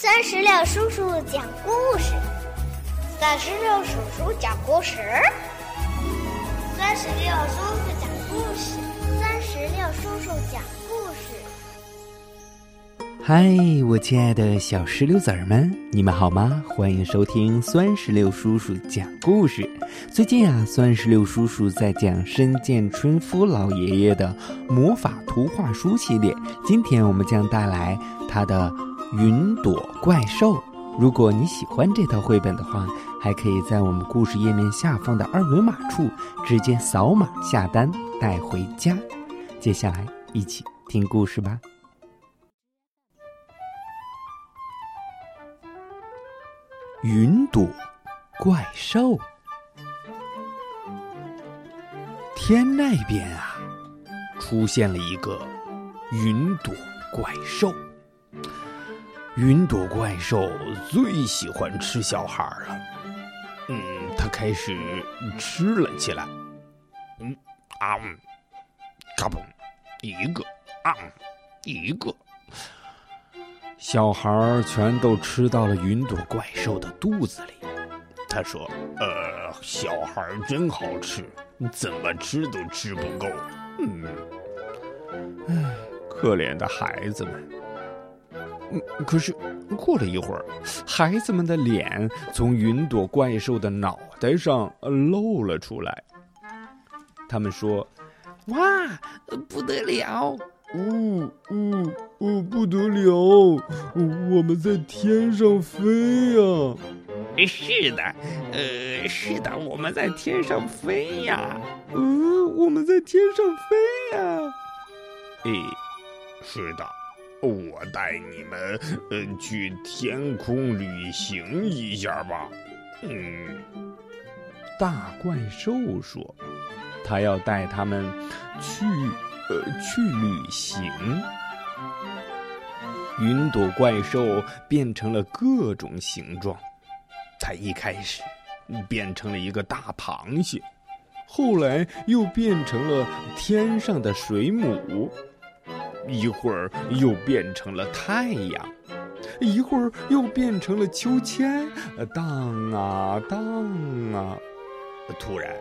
三十六叔叔讲故事，三十六叔叔讲故事，三十六叔叔讲故事，三十六叔叔讲故事。嗨，我亲爱的小石榴籽儿们，你们好吗？欢迎收听酸石榴叔叔讲故事。最近啊，酸石榴叔叔在讲深见春夫老爷爷的魔法图画书系列，今天我们将带来他的。云朵怪兽，如果你喜欢这套绘本的话，还可以在我们故事页面下方的二维码处直接扫码下单带回家。接下来一起听故事吧。云朵怪兽，天那边啊，出现了一个云朵怪兽。云朵怪兽最喜欢吃小孩了，嗯，它开始吃了起来，嗯啊，嘎嘣，一个。啊，一个，小孩全都吃到了云朵怪兽的肚子里。他说：“呃，小孩真好吃，怎么吃都吃不够。”嗯，唉，可怜的孩子们。嗯，可是过了一会儿，孩子们的脸从云朵怪兽的脑袋上露了出来。他们说：“哇，不得了！哦哦哦，不得了！我们在天上飞呀！”“是的，呃，是的，我们在天上飞呀！”“嗯，我们在天上飞呀！”“诶，是的。”我带你们呃去天空旅行一下吧。嗯，大怪兽说，他要带他们去呃去旅行。云朵怪兽变成了各种形状，它一开始变成了一个大螃蟹，后来又变成了天上的水母。一会儿又变成了太阳，一会儿又变成了秋千，荡啊荡啊！突然，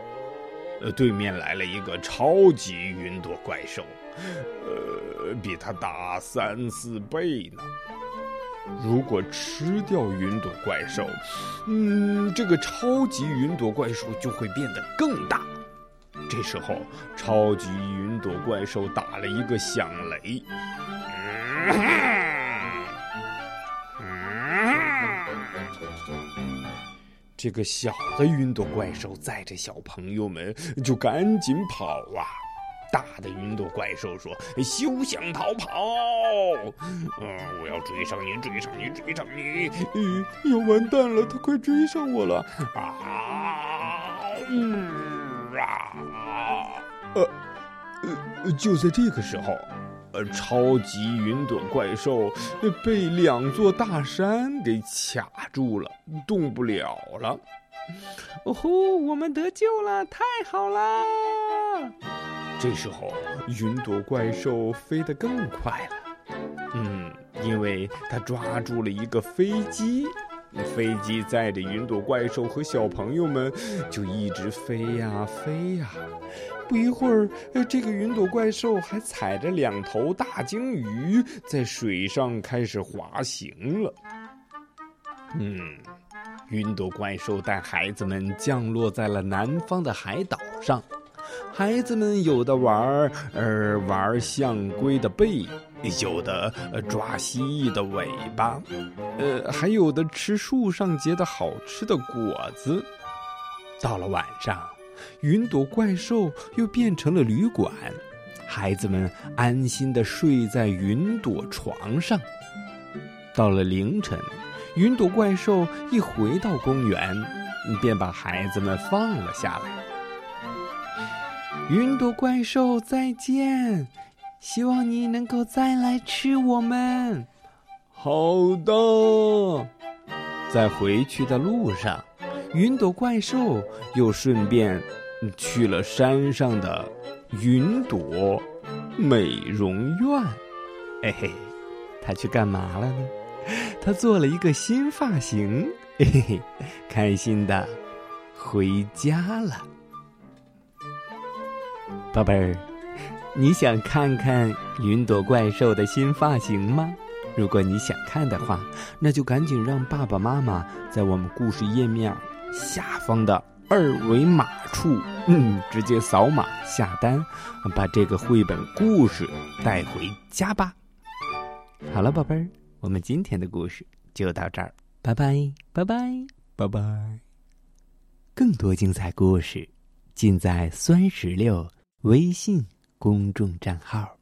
对面来了一个超级云朵怪兽，呃，比他大三四倍呢。如果吃掉云朵怪兽，嗯，这个超级云朵怪兽就会变得更大。这时候，超级云朵怪兽打了一个响雷。这个小的云朵怪兽载着小朋友们就赶紧跑啊！大的云朵怪兽说：“休想逃跑！嗯，我要追上你，追上你，追上你！嗯，要完蛋了，他快追上我了！啊，嗯。”啊！呃，呃，就在这个时候，呃，超级云朵怪兽被两座大山给卡住了，动不了了。哦吼，我们得救了，太好啦！这时候，云朵怪兽飞得更快了。嗯，因为它抓住了一个飞机。飞机载着云朵怪兽和小朋友们，就一直飞呀飞呀。不一会儿，这个云朵怪兽还踩着两头大鲸鱼在水上开始滑行了。嗯，云朵怪兽带孩子们降落在了南方的海岛上。孩子们有的玩儿，呃，玩象龟的背；有的抓蜥蜴的尾巴；呃，还有的吃树上结的好吃的果子。到了晚上，云朵怪兽又变成了旅馆，孩子们安心的睡在云朵床上。到了凌晨，云朵怪兽一回到公园，便把孩子们放了下来。云朵怪兽再见，希望你能够再来吃我们。好的，在回去的路上，云朵怪兽又顺便去了山上的云朵美容院。嘿嘿，他去干嘛了呢？他做了一个新发型，嘿嘿嘿，开心的回家了。宝贝儿，你想看看云朵怪兽的新发型吗？如果你想看的话，那就赶紧让爸爸妈妈在我们故事页面下方的二维码处，嗯，直接扫码下单，把这个绘本故事带回家吧。好了，宝贝儿，我们今天的故事就到这儿，拜拜，拜拜，拜拜。更多精彩故事尽在酸石榴微信公众账号。